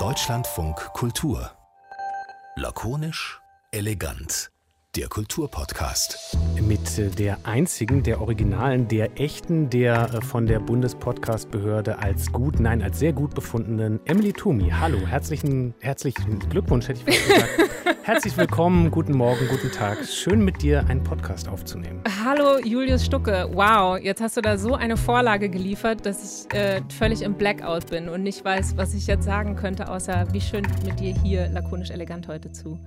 Deutschlandfunk Kultur. Lakonisch, elegant. Der Kulturpodcast. Mit äh, der einzigen, der originalen, der echten, der äh, von der Bundespodcastbehörde als gut, nein, als sehr gut befundenen Emily Tumi. Hallo, herzlichen, herzlichen Glückwunsch, hätte ich fast gesagt. Herzlich willkommen, guten Morgen, guten Tag. Schön mit dir einen Podcast aufzunehmen. Hallo Julius Stucke. Wow, jetzt hast du da so eine Vorlage geliefert, dass ich äh, völlig im Blackout bin und nicht weiß, was ich jetzt sagen könnte, außer wie schön mit dir hier lakonisch elegant heute zu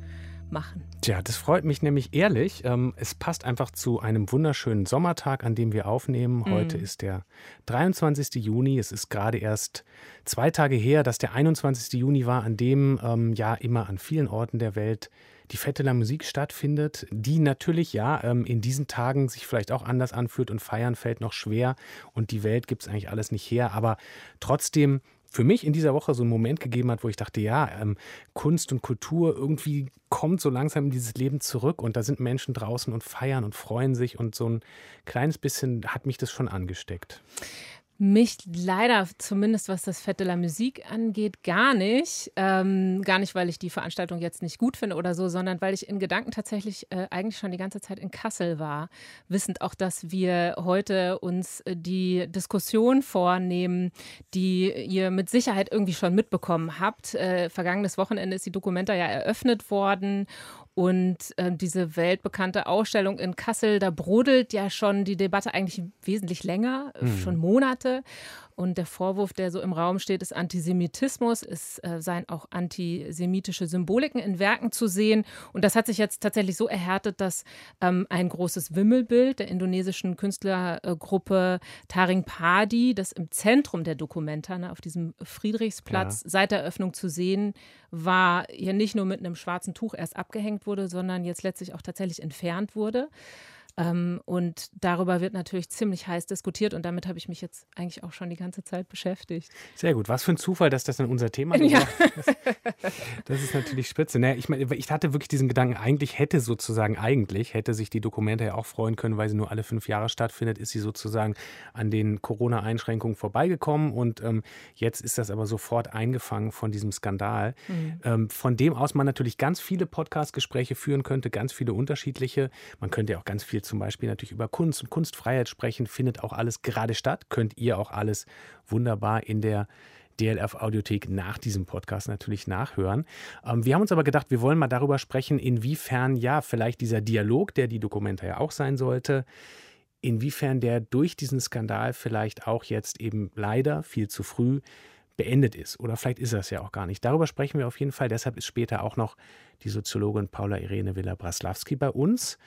machen. Tja, das freut mich nämlich ehrlich. Ähm, es passt einfach zu einem wunderschönen Sommertag, an dem wir aufnehmen. Mhm. Heute ist der 23. Juni. Es ist gerade erst zwei Tage her, dass der 21. Juni war, an dem ähm, ja immer an vielen Orten der Welt die Fette der Musik stattfindet, die natürlich ja ähm, in diesen Tagen sich vielleicht auch anders anfühlt und feiern fällt noch schwer und die Welt gibt es eigentlich alles nicht her, aber trotzdem für mich in dieser Woche so einen Moment gegeben hat, wo ich dachte, ja, ähm, Kunst und Kultur irgendwie kommt so langsam in dieses Leben zurück und da sind Menschen draußen und feiern und freuen sich und so ein kleines bisschen hat mich das schon angesteckt. Mich leider, zumindest was das Fête de la Musique angeht, gar nicht. Ähm, gar nicht, weil ich die Veranstaltung jetzt nicht gut finde oder so, sondern weil ich in Gedanken tatsächlich äh, eigentlich schon die ganze Zeit in Kassel war. Wissend auch, dass wir heute uns äh, die Diskussion vornehmen, die ihr mit Sicherheit irgendwie schon mitbekommen habt. Äh, vergangenes Wochenende ist die Dokumenta ja eröffnet worden und äh, diese weltbekannte Ausstellung in Kassel, da brodelt ja schon die Debatte eigentlich wesentlich länger, mhm. schon Monate. Und der Vorwurf, der so im Raum steht, ist Antisemitismus. Es äh, seien auch antisemitische Symboliken in Werken zu sehen. Und das hat sich jetzt tatsächlich so erhärtet, dass ähm, ein großes Wimmelbild der indonesischen Künstlergruppe Taring Padi, das im Zentrum der Dokumenta, ne, auf diesem Friedrichsplatz ja. seit der Eröffnung zu sehen war, hier nicht nur mit einem schwarzen Tuch erst abgehängt wurde, sondern jetzt letztlich auch tatsächlich entfernt wurde. Ähm, und darüber wird natürlich ziemlich heiß diskutiert und damit habe ich mich jetzt eigentlich auch schon die ganze Zeit beschäftigt. Sehr gut. Was für ein Zufall, dass das dann unser Thema ja. ist. Das ist natürlich spitze. Naja, ich, meine, ich hatte wirklich diesen Gedanken, eigentlich hätte sozusagen, eigentlich hätte sich die Dokumente ja auch freuen können, weil sie nur alle fünf Jahre stattfindet, ist sie sozusagen an den Corona-Einschränkungen vorbeigekommen und ähm, jetzt ist das aber sofort eingefangen von diesem Skandal, mhm. ähm, von dem aus man natürlich ganz viele Podcast-Gespräche führen könnte, ganz viele unterschiedliche. Man könnte ja auch ganz viel zum Beispiel natürlich über Kunst und Kunstfreiheit sprechen, findet auch alles gerade statt. Könnt ihr auch alles wunderbar in der DLF Audiothek nach diesem Podcast natürlich nachhören. Ähm, wir haben uns aber gedacht, wir wollen mal darüber sprechen, inwiefern ja vielleicht dieser Dialog, der die Dokumente ja auch sein sollte, inwiefern der durch diesen Skandal vielleicht auch jetzt eben leider viel zu früh beendet ist. Oder vielleicht ist das ja auch gar nicht. Darüber sprechen wir auf jeden Fall. Deshalb ist später auch noch die Soziologin Paula Irene Villa-Braslawski bei uns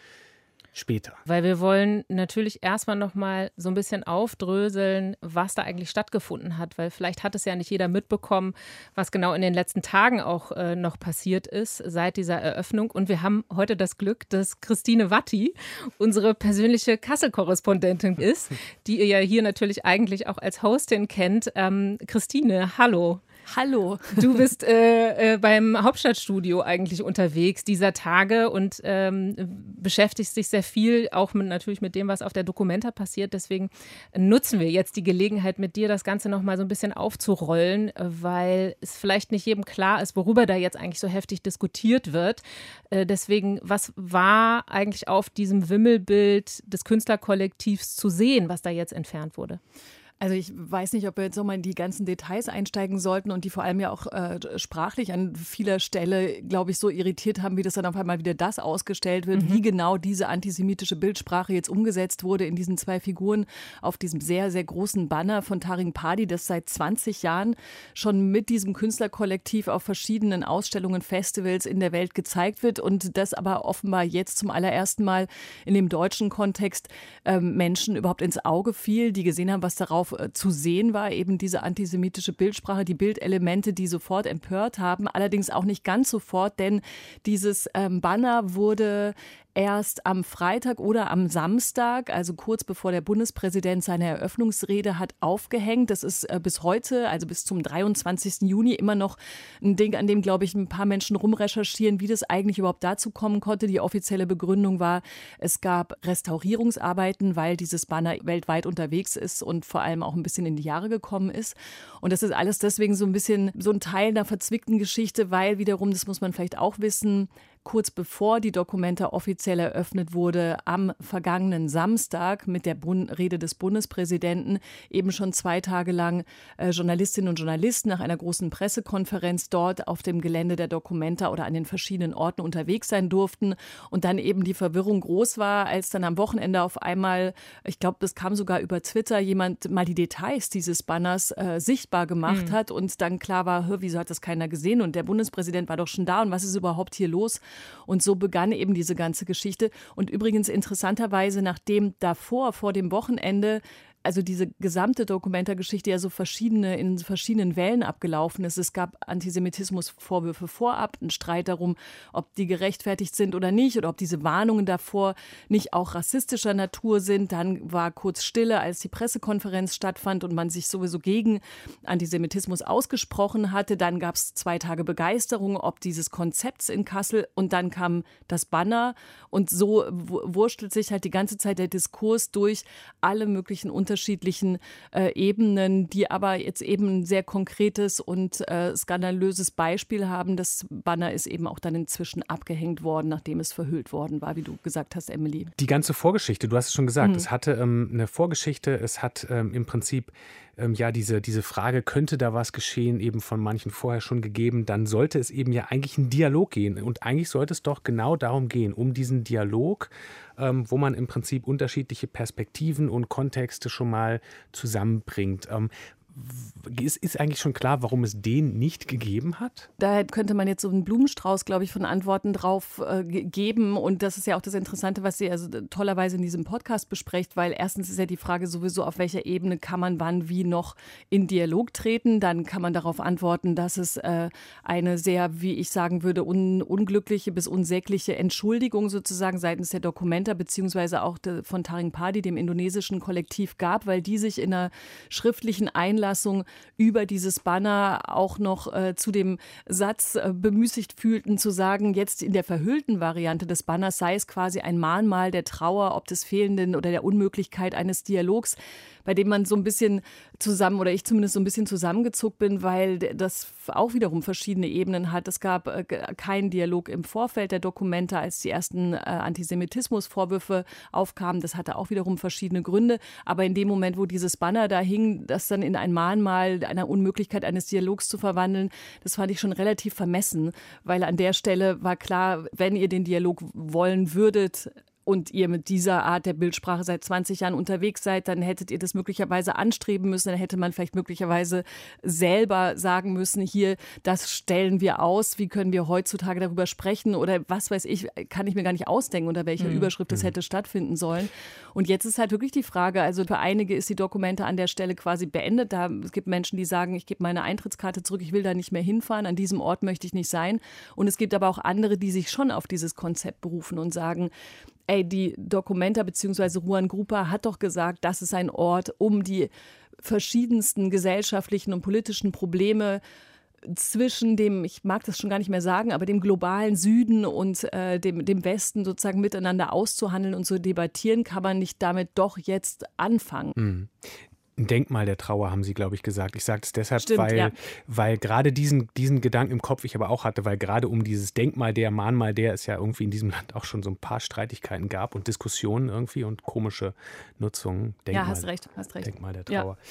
später. Weil wir wollen natürlich erstmal nochmal so ein bisschen aufdröseln, was da eigentlich stattgefunden hat, weil vielleicht hat es ja nicht jeder mitbekommen, was genau in den letzten Tagen auch äh, noch passiert ist seit dieser Eröffnung. Und wir haben heute das Glück, dass Christine Watti unsere persönliche Kassel-Korrespondentin ist, die ihr ja hier natürlich eigentlich auch als Hostin kennt. Ähm, Christine, hallo. Hallo. Du bist äh, äh, beim Hauptstadtstudio eigentlich unterwegs dieser Tage und ähm, beschäftigst dich sehr viel auch mit, natürlich mit dem, was auf der Dokumenta passiert. Deswegen nutzen wir jetzt die Gelegenheit, mit dir das Ganze nochmal so ein bisschen aufzurollen, weil es vielleicht nicht jedem klar ist, worüber da jetzt eigentlich so heftig diskutiert wird. Äh, deswegen, was war eigentlich auf diesem Wimmelbild des Künstlerkollektivs zu sehen, was da jetzt entfernt wurde? Also ich weiß nicht, ob wir jetzt nochmal in die ganzen Details einsteigen sollten und die vor allem ja auch äh, sprachlich an vieler Stelle, glaube ich, so irritiert haben, wie das dann auf einmal wieder das ausgestellt wird, mhm. wie genau diese antisemitische Bildsprache jetzt umgesetzt wurde in diesen zwei Figuren auf diesem sehr, sehr großen Banner von Taring Padi, das seit 20 Jahren schon mit diesem Künstlerkollektiv auf verschiedenen Ausstellungen, Festivals in der Welt gezeigt wird und das aber offenbar jetzt zum allerersten Mal in dem deutschen Kontext äh, Menschen überhaupt ins Auge fiel, die gesehen haben, was darauf äh, zu sehen war, eben diese antisemitische Bildsprache, die Bildelemente, die sofort empört haben, allerdings auch nicht ganz sofort, denn dieses ähm, Banner wurde erst am Freitag oder am Samstag, also kurz bevor der Bundespräsident seine Eröffnungsrede hat, aufgehängt. Das ist äh, bis heute, also bis zum 23. Juni, immer noch ein Ding, an dem, glaube ich, ein paar Menschen rumrecherchieren, wie das eigentlich überhaupt dazu kommen konnte. Die offizielle Begründung war, es gab Restaurierungsarbeiten, weil dieses Banner weltweit unterwegs ist und vor allem auch ein bisschen in die Jahre gekommen ist. Und das ist alles deswegen so ein bisschen so ein Teil einer verzwickten Geschichte, weil wiederum, das muss man vielleicht auch wissen, kurz bevor die Dokumenta offiziell eröffnet wurde, am vergangenen Samstag mit der Bund Rede des Bundespräsidenten eben schon zwei Tage lang äh, Journalistinnen und Journalisten nach einer großen Pressekonferenz dort auf dem Gelände der Dokumenta oder an den verschiedenen Orten unterwegs sein durften und dann eben die Verwirrung groß war, als dann am Wochenende auf einmal, ich glaube, das kam sogar über Twitter, jemand mal die Details dieses Banners äh, sichtbar gemacht mhm. hat und dann klar war, wieso hat das keiner gesehen und der Bundespräsident war doch schon da und was ist überhaupt hier los? Und so begann eben diese ganze Geschichte. Und übrigens interessanterweise, nachdem davor, vor dem Wochenende, also diese gesamte Dokumenta-Geschichte ja so verschiedene, in verschiedenen Wellen abgelaufen ist. Es gab Antisemitismusvorwürfe vorab, einen Streit darum, ob die gerechtfertigt sind oder nicht oder ob diese Warnungen davor nicht auch rassistischer Natur sind. Dann war kurz Stille, als die Pressekonferenz stattfand und man sich sowieso gegen Antisemitismus ausgesprochen hatte. Dann gab es zwei Tage Begeisterung ob dieses Konzepts in Kassel und dann kam das Banner und so wurstelt sich halt die ganze Zeit der Diskurs durch alle möglichen Unterschiede unterschiedlichen äh, Ebenen, die aber jetzt eben ein sehr konkretes und äh, skandalöses Beispiel haben. Das Banner ist eben auch dann inzwischen abgehängt worden, nachdem es verhüllt worden war, wie du gesagt hast, Emily. Die ganze Vorgeschichte, du hast es schon gesagt, mhm. es hatte ähm, eine Vorgeschichte, es hat ähm, im Prinzip ähm, ja diese, diese Frage, könnte da was geschehen, eben von manchen vorher schon gegeben, dann sollte es eben ja eigentlich einen Dialog gehen. Und eigentlich sollte es doch genau darum gehen, um diesen Dialog ähm, wo man im Prinzip unterschiedliche Perspektiven und Kontexte schon mal zusammenbringt. Ähm, ist, ist eigentlich schon klar, warum es den nicht gegeben hat? Da könnte man jetzt so einen Blumenstrauß, glaube ich, von Antworten drauf äh, geben. Und das ist ja auch das Interessante, was Sie also tollerweise in diesem Podcast besprecht, weil erstens ist ja die Frage sowieso, auf welcher Ebene kann man wann wie noch in Dialog treten. Dann kann man darauf antworten, dass es äh, eine sehr, wie ich sagen würde, un unglückliche bis unsägliche Entschuldigung sozusagen seitens der Dokumenta beziehungsweise auch de, von Taring Padi, dem indonesischen Kollektiv, gab, weil die sich in einer schriftlichen Einladung Einlassung über dieses Banner auch noch äh, zu dem Satz äh, bemüßigt fühlten, zu sagen, jetzt in der verhüllten Variante des Banners sei es quasi ein Mahnmal der Trauer, ob des fehlenden oder der Unmöglichkeit eines Dialogs bei dem man so ein bisschen zusammen oder ich zumindest so ein bisschen zusammengezuckt bin, weil das auch wiederum verschiedene Ebenen hat. Es gab äh, keinen Dialog im Vorfeld der Dokumente, als die ersten äh, Antisemitismusvorwürfe aufkamen. Das hatte auch wiederum verschiedene Gründe. Aber in dem Moment, wo dieses Banner da hing, das dann in ein Mahnmal einer Unmöglichkeit eines Dialogs zu verwandeln, das fand ich schon relativ vermessen, weil an der Stelle war klar, wenn ihr den Dialog wollen würdet, und ihr mit dieser Art der Bildsprache seit 20 Jahren unterwegs seid, dann hättet ihr das möglicherweise anstreben müssen. Dann hätte man vielleicht möglicherweise selber sagen müssen, hier, das stellen wir aus. Wie können wir heutzutage darüber sprechen? Oder was weiß ich, kann ich mir gar nicht ausdenken, unter welcher mhm. Überschrift das mhm. hätte stattfinden sollen. Und jetzt ist halt wirklich die Frage, also für einige ist die Dokumente an der Stelle quasi beendet. Da, es gibt Menschen, die sagen, ich gebe meine Eintrittskarte zurück, ich will da nicht mehr hinfahren, an diesem Ort möchte ich nicht sein. Und es gibt aber auch andere, die sich schon auf dieses Konzept berufen und sagen, ey, die Documenta bzw. Ruan Grupa hat doch gesagt, das ist ein Ort, um die verschiedensten gesellschaftlichen und politischen Probleme zwischen dem, ich mag das schon gar nicht mehr sagen, aber dem globalen Süden und äh, dem, dem Westen sozusagen miteinander auszuhandeln und zu debattieren, kann man nicht damit doch jetzt anfangen. Mhm ein Denkmal der Trauer, haben Sie, glaube ich, gesagt. Ich sage es deshalb, Stimmt, weil, ja. weil gerade diesen, diesen Gedanken im Kopf ich aber auch hatte, weil gerade um dieses Denkmal der, Mahnmal der es ja irgendwie in diesem Land auch schon so ein paar Streitigkeiten gab und Diskussionen irgendwie und komische Nutzungen. Denkmal, ja, hast recht, hast recht. Denkmal der Trauer. Ja.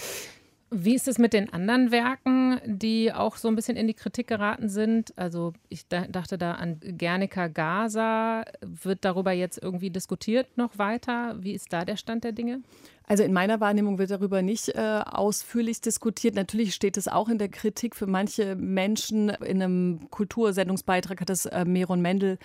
Wie ist es mit den anderen Werken, die auch so ein bisschen in die Kritik geraten sind? Also ich dachte da an Guernica Gaza. Wird darüber jetzt irgendwie diskutiert noch weiter? Wie ist da der Stand der Dinge? Also in meiner Wahrnehmung wird darüber nicht äh, ausführlich diskutiert. Natürlich steht es auch in der Kritik für manche Menschen. In einem Kultursendungsbeitrag hat das äh, Meron Mendel,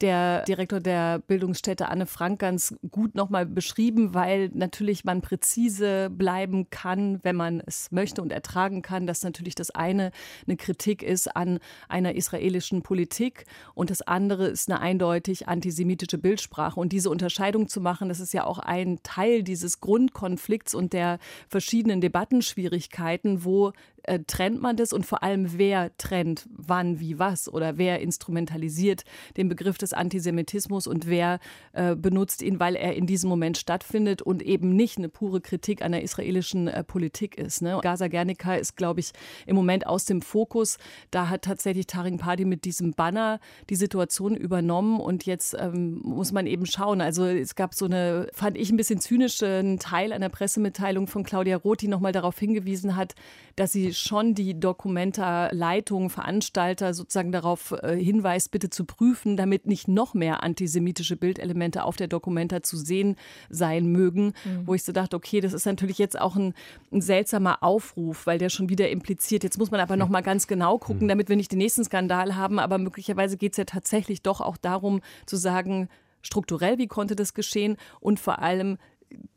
der Direktor der Bildungsstätte Anne Frank, ganz gut nochmal beschrieben, weil natürlich man präzise bleiben kann, wenn man es möchte und ertragen kann, dass natürlich das eine eine Kritik ist an einer israelischen Politik und das andere ist eine eindeutig antisemitische Bildsprache. Und diese Unterscheidung zu machen, das ist ja auch ein Teil dieses Grund Grundkonflikts und der verschiedenen Debattenschwierigkeiten, wo äh, trennt man das und vor allem wer trennt wann, wie, was oder wer instrumentalisiert den Begriff des Antisemitismus und wer äh, benutzt ihn, weil er in diesem Moment stattfindet und eben nicht eine pure Kritik an der israelischen äh, Politik ist. Ne? Gaza Gernica ist, glaube ich, im Moment aus dem Fokus. Da hat tatsächlich Taring Padi mit diesem Banner die Situation übernommen und jetzt ähm, muss man eben schauen. Also es gab so eine, fand ich ein bisschen zynischen Teil einer Pressemitteilung von Claudia Roth, die nochmal darauf hingewiesen hat, dass sie schon die Dokumenta-Leitung, Veranstalter sozusagen darauf äh, hinweist, bitte zu prüfen, damit nicht noch mehr antisemitische Bildelemente auf der Dokumenta zu sehen sein mögen. Mhm. Wo ich so dachte, okay, das ist natürlich jetzt auch ein, ein, seltsamer Aufruf, weil der schon wieder impliziert. Jetzt muss man aber noch mal ganz genau gucken, mhm. damit wir nicht den nächsten Skandal haben. Aber möglicherweise geht es ja tatsächlich doch auch darum zu sagen, strukturell, wie konnte das geschehen und vor allem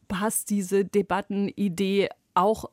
passt diese Debattenidee auch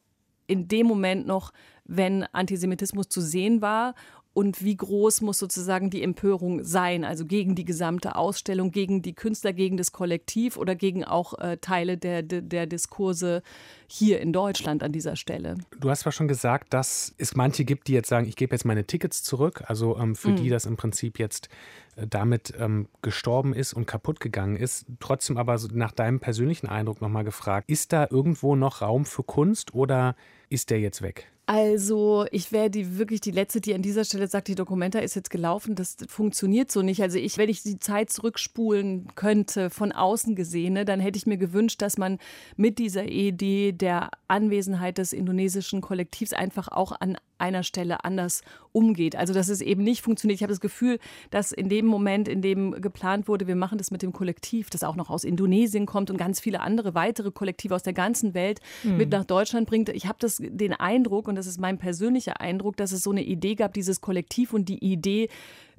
in dem Moment noch, wenn Antisemitismus zu sehen war und wie groß muss sozusagen die Empörung sein, also gegen die gesamte Ausstellung, gegen die Künstler, gegen das Kollektiv oder gegen auch äh, Teile der, der, der, Diskurse hier in Deutschland an dieser Stelle. Du hast zwar schon gesagt, dass es manche gibt, die jetzt sagen, ich gebe jetzt meine Tickets zurück, also ähm, für mhm. die das im Prinzip jetzt äh, damit ähm, gestorben ist und kaputt gegangen ist. Trotzdem aber so nach deinem persönlichen Eindruck nochmal gefragt, ist da irgendwo noch Raum für Kunst oder ist der jetzt weg? Also, ich wäre die wirklich die letzte, die an dieser Stelle sagt, die Dokumenta ist jetzt gelaufen. Das funktioniert so nicht. Also, ich, wenn ich die Zeit zurückspulen könnte, von außen gesehene, dann hätte ich mir gewünscht, dass man mit dieser Idee der Anwesenheit des indonesischen Kollektivs einfach auch an einer Stelle anders umgeht. Also dass es eben nicht funktioniert. Ich habe das Gefühl, dass in dem Moment, in dem geplant wurde, wir machen das mit dem Kollektiv, das auch noch aus Indonesien kommt und ganz viele andere weitere Kollektive aus der ganzen Welt mhm. mit nach Deutschland bringt. Ich habe das den Eindruck, und das ist mein persönlicher Eindruck, dass es so eine Idee gab, dieses Kollektiv und die Idee,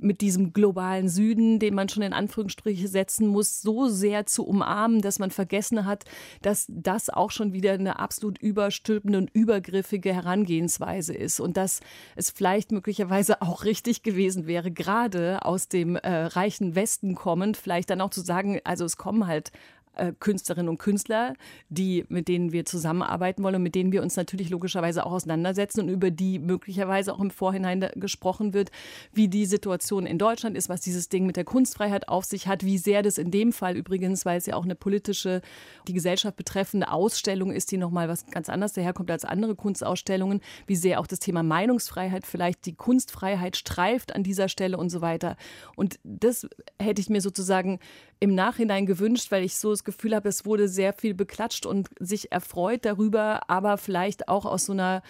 mit diesem globalen Süden, den man schon in Anführungsstriche setzen muss, so sehr zu umarmen, dass man vergessen hat, dass das auch schon wieder eine absolut überstülpende und übergriffige Herangehensweise ist und dass es vielleicht möglicherweise auch richtig gewesen wäre, gerade aus dem äh, reichen Westen kommend, vielleicht dann auch zu sagen, also es kommen halt äh, Künstlerinnen und Künstler, die, mit denen wir zusammenarbeiten wollen und mit denen wir uns natürlich logischerweise auch auseinandersetzen und über die möglicherweise auch im Vorhinein gesprochen wird, wie die Situation in Deutschland ist, was dieses Ding mit der Kunstfreiheit auf sich hat, wie sehr das in dem Fall übrigens, weil es ja auch eine politische, die Gesellschaft betreffende Ausstellung ist, die nochmal was ganz anderes daherkommt als andere Kunstausstellungen, wie sehr auch das Thema Meinungsfreiheit vielleicht die Kunstfreiheit streift an dieser Stelle und so weiter. Und das hätte ich mir sozusagen im Nachhinein gewünscht, weil ich so das Gefühl habe, es wurde sehr viel beklatscht und sich erfreut darüber, aber vielleicht auch aus so einer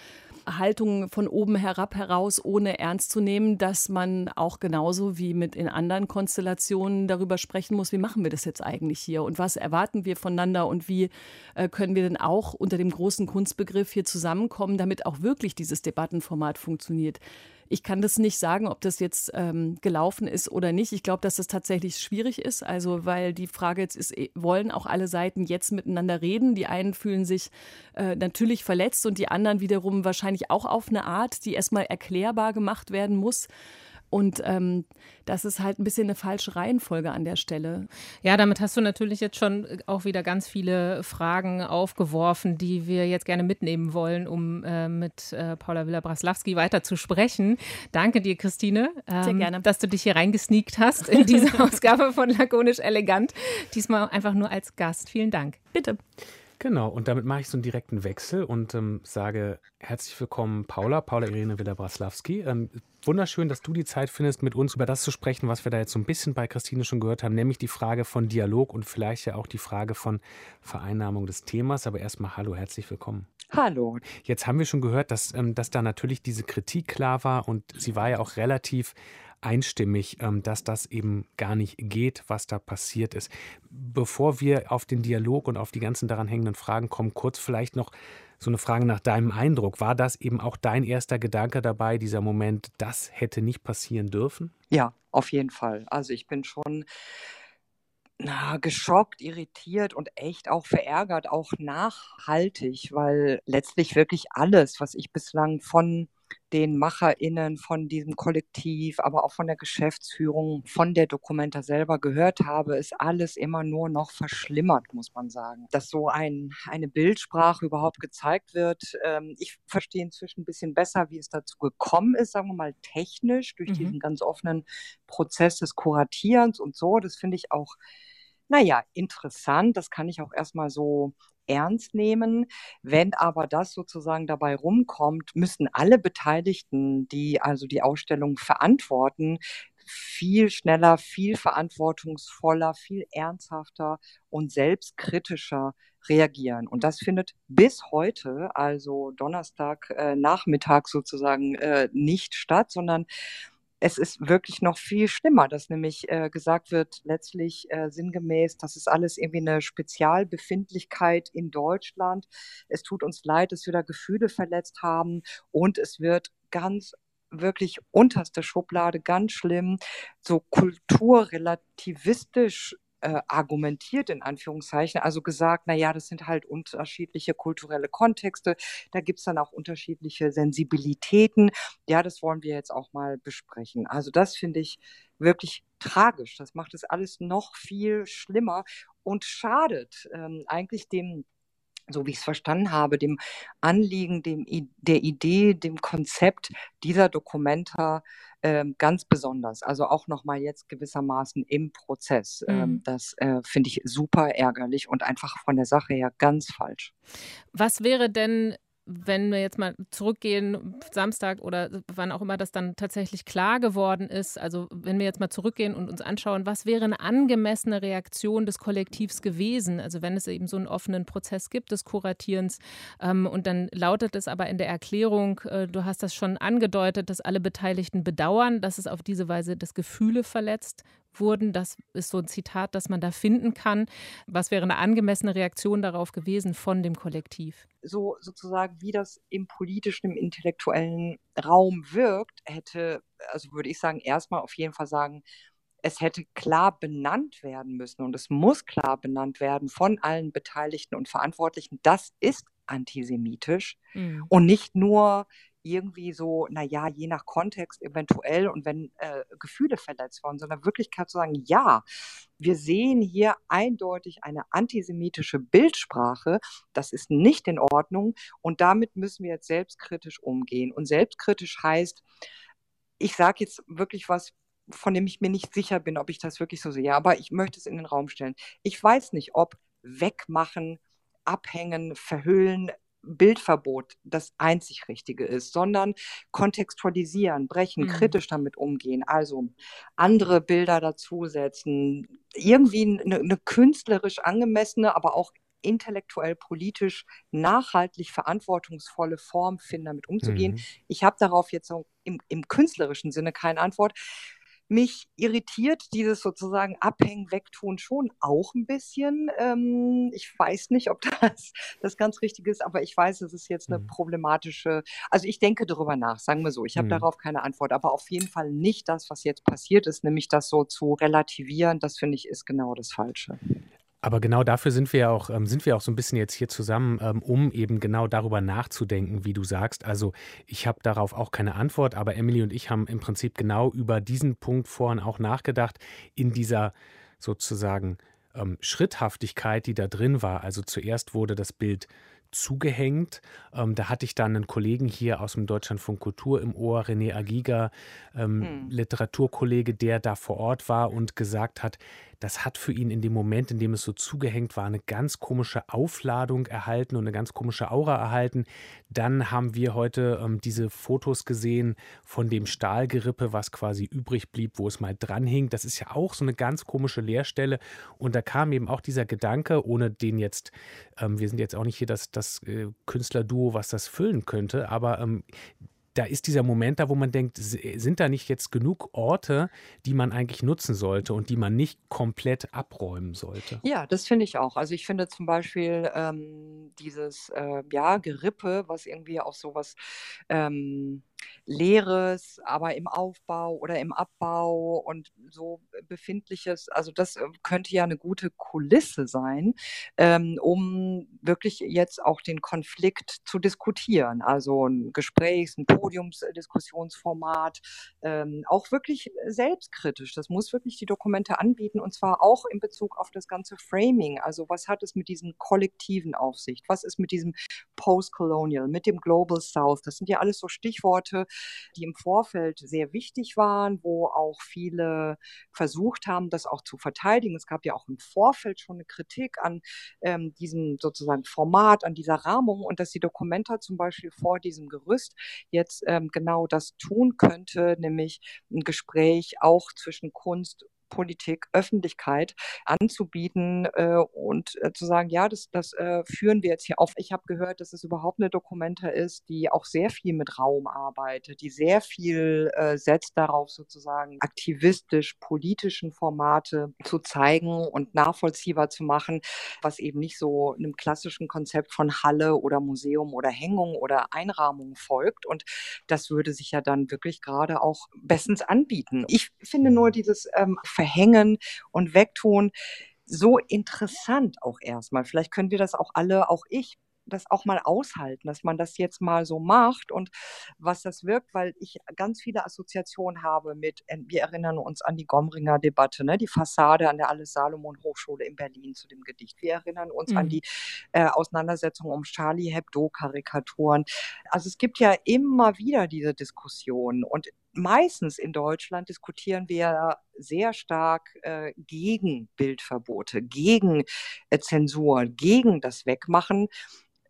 Haltung von oben herab heraus, ohne ernst zu nehmen, dass man auch genauso wie mit in anderen Konstellationen darüber sprechen muss, wie machen wir das jetzt eigentlich hier und was erwarten wir voneinander und wie äh, können wir denn auch unter dem großen Kunstbegriff hier zusammenkommen, damit auch wirklich dieses Debattenformat funktioniert. Ich kann das nicht sagen, ob das jetzt ähm, gelaufen ist oder nicht. Ich glaube, dass das tatsächlich schwierig ist. Also, weil die Frage jetzt ist, eh, wollen auch alle Seiten jetzt miteinander reden? Die einen fühlen sich äh, natürlich verletzt und die anderen wiederum wahrscheinlich auch auf eine Art, die erstmal erklärbar gemacht werden muss. Und ähm, das ist halt ein bisschen eine falsche Reihenfolge an der Stelle. Ja, damit hast du natürlich jetzt schon auch wieder ganz viele Fragen aufgeworfen, die wir jetzt gerne mitnehmen wollen, um äh, mit äh, Paula Willer-Braslawski weiter zu sprechen. Danke dir, Christine, ähm, dass du dich hier reingesneakt hast in diese Ausgabe von Lakonisch Elegant. Diesmal einfach nur als Gast. Vielen Dank. Bitte. Genau, und damit mache ich so einen direkten Wechsel und ähm, sage herzlich willkommen, Paula, Paula Irene Willer-Braslawski. Ähm, wunderschön, dass du die Zeit findest, mit uns über das zu sprechen, was wir da jetzt so ein bisschen bei Christine schon gehört haben, nämlich die Frage von Dialog und vielleicht ja auch die Frage von Vereinnahmung des Themas. Aber erstmal hallo, herzlich willkommen. Hallo. Jetzt haben wir schon gehört, dass, ähm, dass da natürlich diese Kritik klar war und sie war ja auch relativ einstimmig, ähm, dass das eben gar nicht geht, was da passiert ist. Bevor wir auf den Dialog und auf die ganzen daran hängenden Fragen kommen, kurz vielleicht noch so eine Frage nach deinem Eindruck. War das eben auch dein erster Gedanke dabei, dieser Moment, das hätte nicht passieren dürfen? Ja, auf jeden Fall. Also ich bin schon na, geschockt, irritiert und echt auch verärgert, auch nachhaltig, weil letztlich wirklich alles, was ich bislang von den MacherInnen von diesem Kollektiv, aber auch von der Geschäftsführung, von der Dokumenta selber gehört habe, ist alles immer nur noch verschlimmert, muss man sagen. Dass so ein, eine Bildsprache überhaupt gezeigt wird. Ähm, ich verstehe inzwischen ein bisschen besser, wie es dazu gekommen ist, sagen wir mal technisch, durch mhm. diesen ganz offenen Prozess des Kuratierens und so. Das finde ich auch naja, interessant, das kann ich auch erstmal so ernst nehmen. Wenn aber das sozusagen dabei rumkommt, müssen alle Beteiligten, die also die Ausstellung verantworten, viel schneller, viel verantwortungsvoller, viel ernsthafter und selbstkritischer reagieren. Und das findet bis heute, also Donnerstag äh, Nachmittag sozusagen, äh, nicht statt, sondern es ist wirklich noch viel schlimmer, dass nämlich äh, gesagt wird, letztlich äh, sinngemäß, das ist alles irgendwie eine Spezialbefindlichkeit in Deutschland. Es tut uns leid, dass wir da Gefühle verletzt haben und es wird ganz wirklich unterste Schublade, ganz schlimm, so kulturrelativistisch äh, argumentiert, in Anführungszeichen, also gesagt, na ja, das sind halt unterschiedliche kulturelle Kontexte, da gibt es dann auch unterschiedliche Sensibilitäten. Ja, das wollen wir jetzt auch mal besprechen. Also das finde ich wirklich tragisch. Das macht es alles noch viel schlimmer und schadet ähm, eigentlich dem so wie ich es verstanden habe, dem Anliegen, dem, der Idee, dem Konzept dieser Dokumenta ähm, ganz besonders. Also auch nochmal jetzt gewissermaßen im Prozess. Ähm, mhm. das äh, finde ich super ärgerlich und einfach von der Sache her ganz falsch. Was wäre denn wenn wir jetzt mal zurückgehen, Samstag oder wann auch immer das dann tatsächlich klar geworden ist, also wenn wir jetzt mal zurückgehen und uns anschauen, was wäre eine angemessene Reaktion des Kollektivs gewesen? Also wenn es eben so einen offenen Prozess gibt des Kuratierens ähm, und dann lautet es aber in der Erklärung, äh, du hast das schon angedeutet, dass alle Beteiligten bedauern, dass es auf diese Weise das Gefühle verletzt wurden. Das ist so ein Zitat, das man da finden kann. Was wäre eine angemessene Reaktion darauf gewesen von dem Kollektiv? So sozusagen, wie das im politischen, im intellektuellen Raum wirkt, hätte, also würde ich sagen, erstmal auf jeden Fall sagen, es hätte klar benannt werden müssen und es muss klar benannt werden von allen Beteiligten und Verantwortlichen, das ist antisemitisch mhm. und nicht nur irgendwie so, naja, je nach Kontext eventuell und wenn äh, Gefühle verletzt worden, sondern Wirklichkeit zu sagen, ja, wir sehen hier eindeutig eine antisemitische Bildsprache, das ist nicht in Ordnung und damit müssen wir jetzt selbstkritisch umgehen. Und selbstkritisch heißt, ich sage jetzt wirklich was, von dem ich mir nicht sicher bin, ob ich das wirklich so sehe, aber ich möchte es in den Raum stellen. Ich weiß nicht, ob wegmachen, abhängen, verhüllen, Bildverbot das einzig Richtige ist, sondern kontextualisieren, brechen, mhm. kritisch damit umgehen, also andere Bilder dazusetzen, irgendwie eine, eine künstlerisch angemessene, aber auch intellektuell, politisch nachhaltig verantwortungsvolle Form finden, damit umzugehen. Mhm. Ich habe darauf jetzt so im, im künstlerischen Sinne keine Antwort mich irritiert dieses sozusagen Abhängen, Wegtun schon auch ein bisschen. Ähm, ich weiß nicht, ob das das ganz richtig ist, aber ich weiß, es ist jetzt eine mhm. problematische, also ich denke darüber nach, sagen wir so. Ich habe mhm. darauf keine Antwort, aber auf jeden Fall nicht das, was jetzt passiert ist, nämlich das so zu relativieren, das finde ich ist genau das Falsche. Aber genau dafür sind wir auch, ähm, sind wir auch so ein bisschen jetzt hier zusammen, ähm, um eben genau darüber nachzudenken, wie du sagst. Also ich habe darauf auch keine Antwort, aber Emily und ich haben im Prinzip genau über diesen Punkt vorhin auch nachgedacht, in dieser sozusagen ähm, Schritthaftigkeit, die da drin war. Also zuerst wurde das Bild zugehängt. Ähm, da hatte ich dann einen Kollegen hier aus dem Deutschlandfunk Kultur im Ohr, René Agiga, ähm, hm. Literaturkollege, der da vor Ort war und gesagt hat, das hat für ihn in dem Moment, in dem es so zugehängt war, eine ganz komische Aufladung erhalten und eine ganz komische Aura erhalten. Dann haben wir heute ähm, diese Fotos gesehen von dem Stahlgerippe, was quasi übrig blieb, wo es mal dran hing. Das ist ja auch so eine ganz komische Leerstelle. Und da kam eben auch dieser Gedanke, ohne den jetzt, ähm, wir sind jetzt auch nicht hier das, das äh, Künstlerduo, was das füllen könnte, aber ähm, da ist dieser Moment da, wo man denkt, sind da nicht jetzt genug Orte, die man eigentlich nutzen sollte und die man nicht komplett abräumen sollte? Ja, das finde ich auch. Also ich finde zum Beispiel ähm, dieses äh, ja, Gerippe, was irgendwie auch sowas ähm, Leeres, aber im Aufbau oder im Abbau und so befindliches. Also das äh, könnte ja eine gute Kulisse sein, ähm, um wirklich jetzt auch den Konflikt zu diskutieren. Also ein Gesprächs-, ein Podiumsdiskussionsformat, ähm, auch wirklich selbstkritisch. Das muss wirklich die Dokumente anbieten und zwar auch in Bezug auf das ganze Framing. Also was hat es mit diesem kollektiven Aufsicht? Was ist mit diesem Post-Colonial, mit dem Global South? Das sind ja alles so Stichworte, die im Vorfeld sehr wichtig waren, wo auch viele versucht haben, das auch zu verteidigen. Es gab ja auch im Vorfeld schon eine Kritik an ähm, diesem sozusagen Format, an dieser Rahmung und dass die Dokumenta zum Beispiel vor diesem Gerüst jetzt ähm, genau das tun könnte, nämlich ein Gespräch auch zwischen Kunst Politik, Öffentlichkeit anzubieten äh, und äh, zu sagen, ja, das, das äh, führen wir jetzt hier auf. Ich habe gehört, dass es überhaupt eine Dokumenta ist, die auch sehr viel mit Raum arbeitet, die sehr viel äh, setzt darauf, sozusagen aktivistisch, politischen Formate zu zeigen und nachvollziehbar zu machen, was eben nicht so einem klassischen Konzept von Halle oder Museum oder Hängung oder Einrahmung folgt. Und das würde sich ja dann wirklich gerade auch bestens anbieten. Ich finde nur dieses ähm, verhängen und wegtun. So interessant auch erstmal. Vielleicht können wir das auch alle, auch ich, das auch mal aushalten, dass man das jetzt mal so macht und was das wirkt, weil ich ganz viele Assoziationen habe mit, wir erinnern uns an die Gomringer Debatte, ne, die Fassade an der Alles Salomon Hochschule in Berlin zu dem Gedicht. Wir erinnern uns mhm. an die äh, Auseinandersetzung um Charlie Hebdo Karikaturen. Also es gibt ja immer wieder diese Diskussionen und meistens in Deutschland diskutieren wir sehr stark äh, gegen Bildverbote, gegen äh, Zensur, gegen das Wegmachen.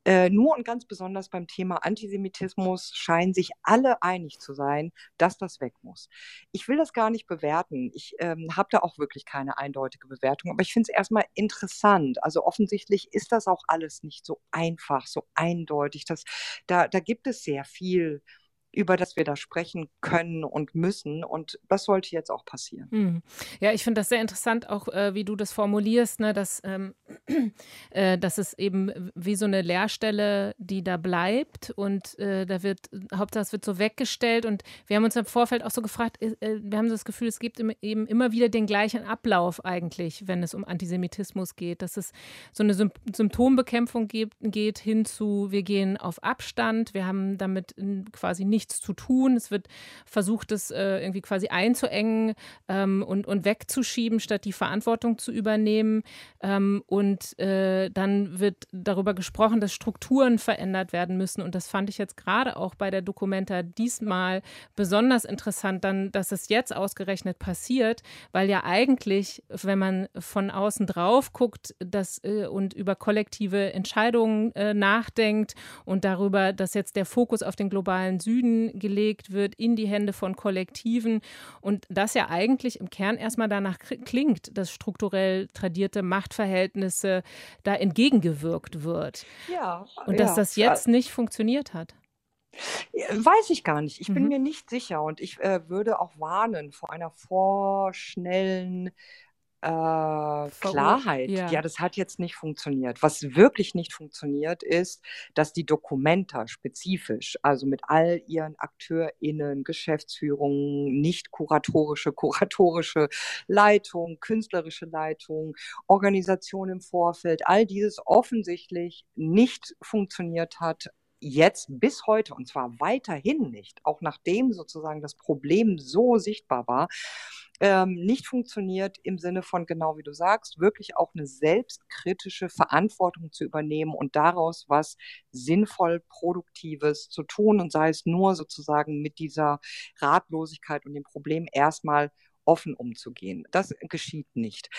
Äh, nur und ganz besonders beim Thema Antisemitismus scheinen sich alle einig zu sein, dass das weg muss. Ich will das gar nicht bewerten. Ich ähm, habe da auch wirklich keine eindeutige Bewertung, aber ich finde es erstmal interessant. Also offensichtlich ist das auch alles nicht so einfach, so eindeutig. Das, da, da gibt es sehr viel über das wir da sprechen können und müssen. Und das sollte jetzt auch passieren. Mhm. Ja, ich finde das sehr interessant, auch äh, wie du das formulierst, ne, dass, ähm, äh, dass es eben wie so eine Leerstelle, die da bleibt und äh, da wird, Hauptsache es wird so weggestellt. Und wir haben uns im Vorfeld auch so gefragt, äh, äh, wir haben das Gefühl, es gibt eben immer wieder den gleichen Ablauf eigentlich, wenn es um Antisemitismus geht, dass es so eine Sym Symptombekämpfung geht, geht hin zu, wir gehen auf Abstand, wir haben damit quasi nicht nichts zu tun. Es wird versucht, es äh, irgendwie quasi einzuengen ähm, und, und wegzuschieben, statt die Verantwortung zu übernehmen. Ähm, und äh, dann wird darüber gesprochen, dass Strukturen verändert werden müssen. Und das fand ich jetzt gerade auch bei der Dokumenta diesmal besonders interessant, dann, dass es jetzt ausgerechnet passiert, weil ja eigentlich, wenn man von außen drauf guckt dass, äh, und über kollektive Entscheidungen äh, nachdenkt und darüber, dass jetzt der Fokus auf den globalen Süden Gelegt wird, in die Hände von Kollektiven. Und das ja eigentlich im Kern erstmal danach klingt, dass strukturell tradierte Machtverhältnisse da entgegengewirkt wird. Ja. Und dass ja. das jetzt nicht funktioniert hat. Weiß ich gar nicht. Ich bin mhm. mir nicht sicher und ich äh, würde auch warnen vor einer vorschnellen Klarheit. Ja. ja. das hat jetzt nicht funktioniert. Was wirklich nicht funktioniert, ist, dass die Dokumenta spezifisch, also mit all ihren AkteurInnen, Geschäftsführungen, nicht kuratorische, kuratorische Leitung, künstlerische Leitung, Organisation im Vorfeld, all dieses offensichtlich nicht funktioniert hat, jetzt bis heute und zwar weiterhin nicht, auch nachdem sozusagen das Problem so sichtbar war, ähm, nicht funktioniert im Sinne von, genau wie du sagst, wirklich auch eine selbstkritische Verantwortung zu übernehmen und daraus was sinnvoll Produktives zu tun und sei es nur sozusagen mit dieser Ratlosigkeit und dem Problem erstmal offen umzugehen. Das geschieht nicht.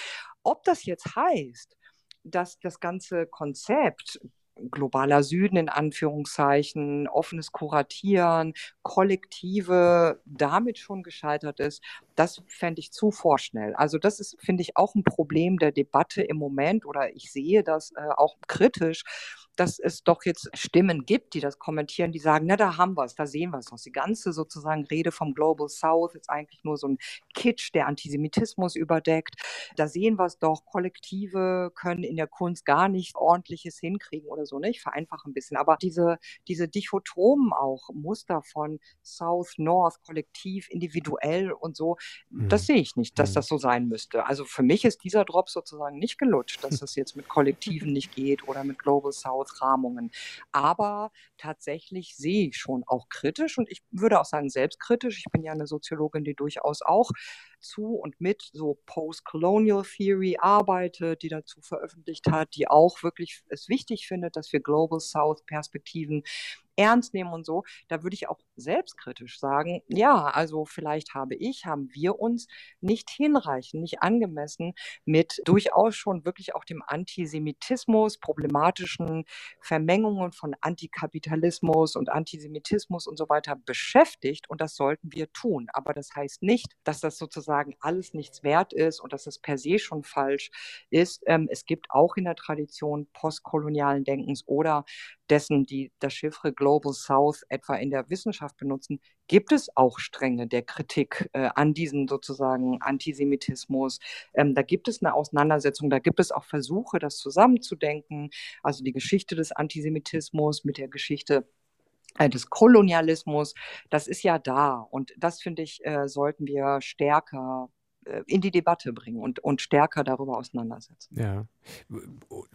Ob das jetzt heißt, dass das ganze Konzept globaler Süden in Anführungszeichen, offenes Kuratieren, Kollektive damit schon gescheitert ist, das fände ich zu vorschnell. Also das ist, finde ich, auch ein Problem der Debatte im Moment oder ich sehe das äh, auch kritisch, dass es doch jetzt Stimmen gibt, die das kommentieren, die sagen, na, da haben wir es, da sehen wir es noch. Die ganze sozusagen Rede vom Global South ist eigentlich nur so ein Kitsch, der Antisemitismus überdeckt. Da sehen wir es doch, Kollektive können in der Kunst gar nicht ordentliches hinkriegen oder so, ne? Ich vereinfache ein bisschen. Aber diese, diese Dichotomen auch, Muster von South, North, kollektiv, individuell und so, mhm. das sehe ich nicht, dass mhm. das so sein müsste. Also für mich ist dieser Drop sozusagen nicht gelutscht, dass es jetzt mit Kollektiven nicht geht oder mit Global South Rahmungen. Aber tatsächlich sehe ich schon auch kritisch und ich würde auch sagen selbstkritisch. Ich bin ja eine Soziologin, die durchaus auch zu und mit so Post-Colonial Theory arbeitet, die dazu veröffentlicht hat, die auch wirklich es wichtig findet, dass wir Global South Perspektiven ernst nehmen und so, da würde ich auch selbstkritisch sagen, ja, also vielleicht habe ich, haben wir uns nicht hinreichend, nicht angemessen mit durchaus schon wirklich auch dem Antisemitismus, problematischen Vermengungen von Antikapitalismus und Antisemitismus und so weiter beschäftigt und das sollten wir tun. Aber das heißt nicht, dass das sozusagen alles nichts wert ist und dass das per se schon falsch ist. Ähm, es gibt auch in der Tradition postkolonialen Denkens oder dessen, die das Chiffre Global South etwa in der Wissenschaft benutzen, gibt es auch Stränge der Kritik äh, an diesem sozusagen Antisemitismus. Ähm, da gibt es eine Auseinandersetzung, da gibt es auch Versuche, das zusammenzudenken, also die Geschichte des Antisemitismus mit der Geschichte äh, des Kolonialismus, das ist ja da. Und das, finde ich, äh, sollten wir stärker in die Debatte bringen und, und stärker darüber auseinandersetzen. Ja.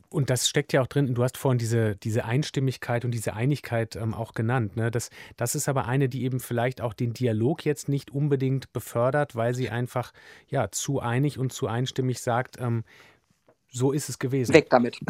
Und das steckt ja auch drin, du hast vorhin diese, diese Einstimmigkeit und diese Einigkeit ähm, auch genannt. Ne? Das, das ist aber eine, die eben vielleicht auch den Dialog jetzt nicht unbedingt befördert, weil sie einfach ja, zu einig und zu einstimmig sagt, ähm, so ist es gewesen. Weg damit.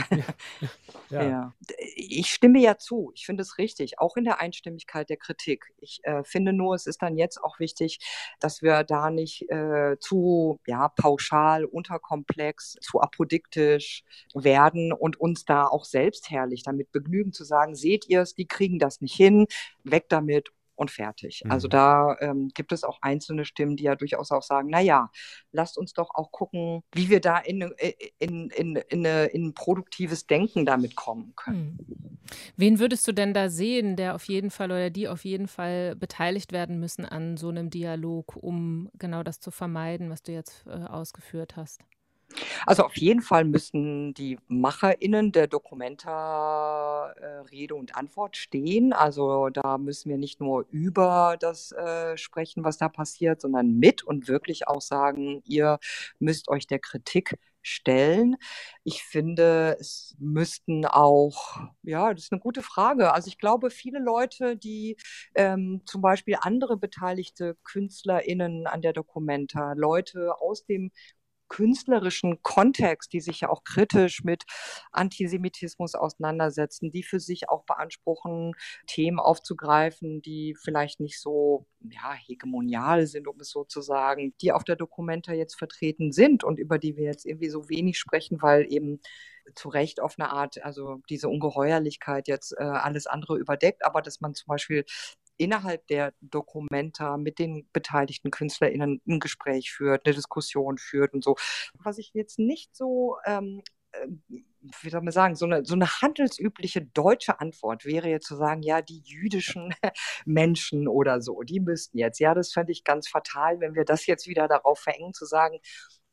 Ja. ja. Ich stimme ja zu. Ich finde es richtig, auch in der Einstimmigkeit der Kritik. Ich äh, finde nur, es ist dann jetzt auch wichtig, dass wir da nicht äh, zu ja, pauschal, unterkomplex, zu apodiktisch werden und uns da auch selbstherrlich damit begnügen zu sagen, seht ihr es, die kriegen das nicht hin, weg damit und fertig. Also mhm. Also da ähm, gibt es auch einzelne Stimmen, die ja durchaus auch sagen, na ja, lasst uns doch auch gucken, wie wir da in, äh, in, in, in, in ein produktives Denken damit kommen können. Mhm. Wen würdest du denn da sehen, der auf jeden Fall oder die auf jeden Fall beteiligt werden müssen an so einem Dialog, um genau das zu vermeiden, was du jetzt äh, ausgeführt hast? Also auf jeden Fall müssen die MacherInnen der Dokumenta äh, Rede und Antwort stehen. Also da müssen wir nicht nur über das äh, sprechen, was da passiert, sondern mit und wirklich auch sagen, ihr müsst euch der Kritik stellen. Ich finde, es müssten auch, ja, das ist eine gute Frage. Also ich glaube, viele Leute, die ähm, zum Beispiel andere beteiligte KünstlerInnen an der Documenta, Leute aus dem künstlerischen Kontext, die sich ja auch kritisch mit Antisemitismus auseinandersetzen, die für sich auch beanspruchen, Themen aufzugreifen, die vielleicht nicht so ja, hegemonial sind, um es so zu sagen, die auf der Dokumenta jetzt vertreten sind und über die wir jetzt irgendwie so wenig sprechen, weil eben zu Recht auf eine Art, also diese Ungeheuerlichkeit jetzt äh, alles andere überdeckt, aber dass man zum Beispiel innerhalb der Dokumenta mit den beteiligten KünstlerInnen ein Gespräch führt, eine Diskussion führt und so. Was ich jetzt nicht so ähm, äh, wie soll man sagen, so eine, so eine handelsübliche deutsche Antwort wäre jetzt zu sagen, ja, die jüdischen Menschen oder so, die müssten jetzt. Ja, das fände ich ganz fatal, wenn wir das jetzt wieder darauf verengen, zu sagen,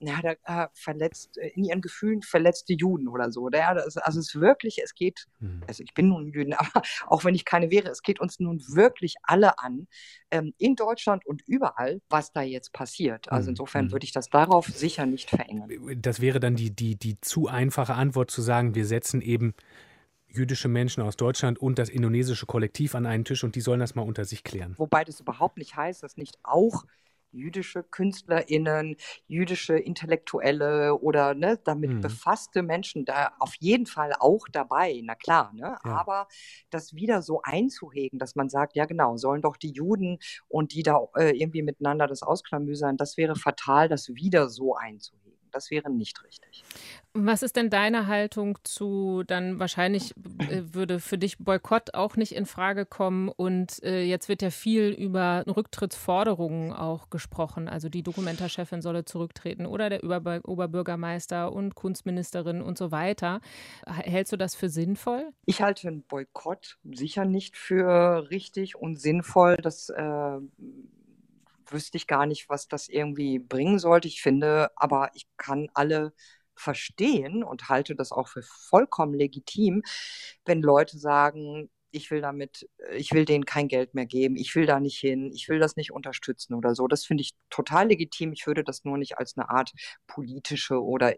ja, da äh, verletzt, in ihren Gefühlen verletzte Juden oder so. Ja, das, also es ist wirklich, es geht, mhm. also ich bin nun Jüden, aber auch wenn ich keine wäre, es geht uns nun wirklich alle an, ähm, in Deutschland und überall, was da jetzt passiert. Also mhm. insofern mhm. würde ich das darauf sicher nicht verengen. Das wäre dann die, die, die zu einfache Antwort zu sagen, wir setzen eben jüdische Menschen aus Deutschland und das indonesische Kollektiv an einen Tisch und die sollen das mal unter sich klären. Wobei das überhaupt nicht heißt, dass nicht auch jüdische KünstlerInnen, jüdische Intellektuelle oder ne, damit mhm. befasste Menschen da auf jeden Fall auch dabei, na klar, ne? Ja. Aber das wieder so einzuhegen, dass man sagt, ja genau, sollen doch die Juden und die da äh, irgendwie miteinander das ausklamüsern, das wäre fatal, das wieder so einzuhegen. Das wäre nicht richtig. Was ist denn deine Haltung zu, dann wahrscheinlich äh, würde für dich Boykott auch nicht in Frage kommen und äh, jetzt wird ja viel über Rücktrittsforderungen auch gesprochen. Also die Dokumentarchefin solle zurücktreten oder der Ober Oberbürgermeister und Kunstministerin und so weiter. Hältst du das für sinnvoll? Ich halte einen Boykott sicher nicht für richtig und sinnvoll. Das äh, wüsste ich gar nicht, was das irgendwie bringen sollte. Ich finde, aber ich kann alle verstehen und halte das auch für vollkommen legitim, wenn Leute sagen, ich will damit, ich will denen kein Geld mehr geben, ich will da nicht hin, ich will das nicht unterstützen oder so. Das finde ich total legitim. Ich würde das nur nicht als eine Art politische oder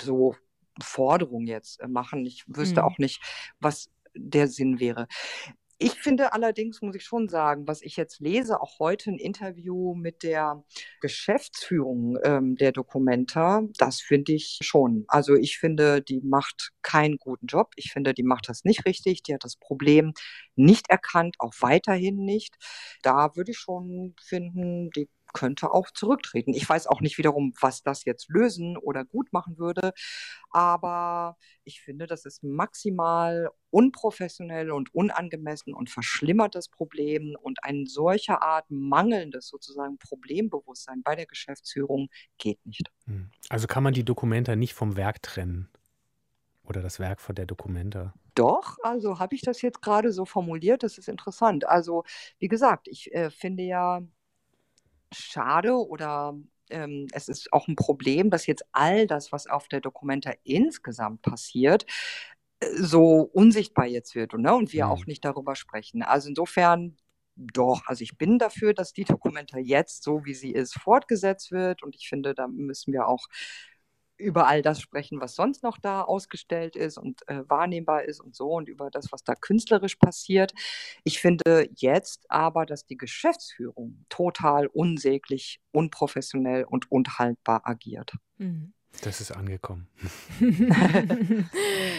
so Forderung jetzt äh, machen. Ich wüsste mhm. auch nicht, was der Sinn wäre. Ich finde allerdings, muss ich schon sagen, was ich jetzt lese, auch heute ein Interview mit der Geschäftsführung ähm, der Dokumenta, das finde ich schon. Also ich finde, die macht keinen guten Job. Ich finde, die macht das nicht richtig. Die hat das Problem nicht erkannt, auch weiterhin nicht. Da würde ich schon finden, die könnte auch zurücktreten. Ich weiß auch nicht wiederum, was das jetzt lösen oder gut machen würde, aber ich finde, das ist maximal unprofessionell und unangemessen und verschlimmert das Problem und ein solcher Art mangelndes sozusagen Problembewusstsein bei der Geschäftsführung geht nicht. Hm. Also kann man die Dokumente nicht vom Werk trennen oder das Werk von der Dokumente? Doch, also habe ich das jetzt gerade so formuliert, das ist interessant. Also wie gesagt, ich äh, finde ja, schade oder ähm, es ist auch ein Problem, dass jetzt all das, was auf der Dokumenta insgesamt passiert, äh, so unsichtbar jetzt wird ne? und wir mhm. auch nicht darüber sprechen. Also insofern doch, also ich bin dafür, dass die Dokumenta jetzt so, wie sie ist, fortgesetzt wird und ich finde, da müssen wir auch über all das sprechen, was sonst noch da ausgestellt ist und äh, wahrnehmbar ist und so und über das, was da künstlerisch passiert. Ich finde jetzt aber, dass die Geschäftsführung total unsäglich, unprofessionell und unhaltbar agiert. Mhm. Das ist angekommen.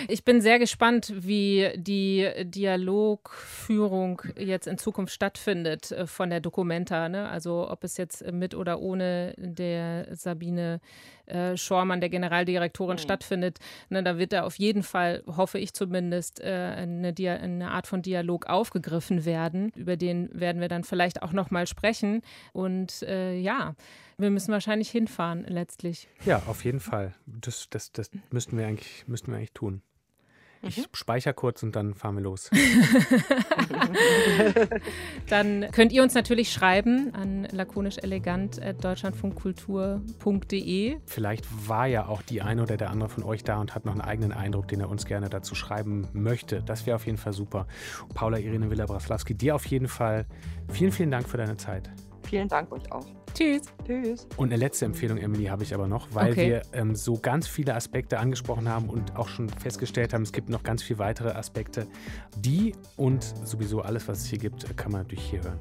ich bin sehr gespannt, wie die Dialogführung jetzt in Zukunft stattfindet äh, von der Documenta. Ne? Also ob es jetzt mit oder ohne der Sabine äh, Schormann, der Generaldirektorin, mhm. stattfindet. Ne? Da wird da auf jeden Fall, hoffe ich zumindest, äh, eine, eine, Art von Dialog aufgegriffen werden. Über den werden wir dann vielleicht auch noch mal sprechen. Und äh, ja, wir müssen wahrscheinlich hinfahren letztlich. Ja, auf jeden Fall. Das, das, das müssten, wir eigentlich, müssten wir eigentlich tun. Ich mhm. speichere kurz und dann fahren wir los. dann könnt ihr uns natürlich schreiben an lakonischelegant.deutschlandfunkkultur.de. Vielleicht war ja auch die eine oder der andere von euch da und hat noch einen eigenen Eindruck, den er uns gerne dazu schreiben möchte. Das wäre auf jeden Fall super. Paula Irene Villa-Braslawski, dir auf jeden Fall vielen, vielen Dank für deine Zeit. Vielen Dank euch auch. Tschüss. Tschüss. Und eine letzte Empfehlung, Emily, habe ich aber noch, weil okay. wir ähm, so ganz viele Aspekte angesprochen haben und auch schon festgestellt haben, es gibt noch ganz viele weitere Aspekte. Die und sowieso alles, was es hier gibt, kann man natürlich hier hören.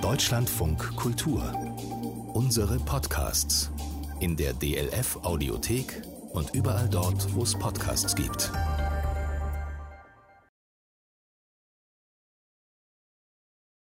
Deutschlandfunk Kultur. Unsere Podcasts. In der DLF Audiothek und überall dort, wo es Podcasts gibt.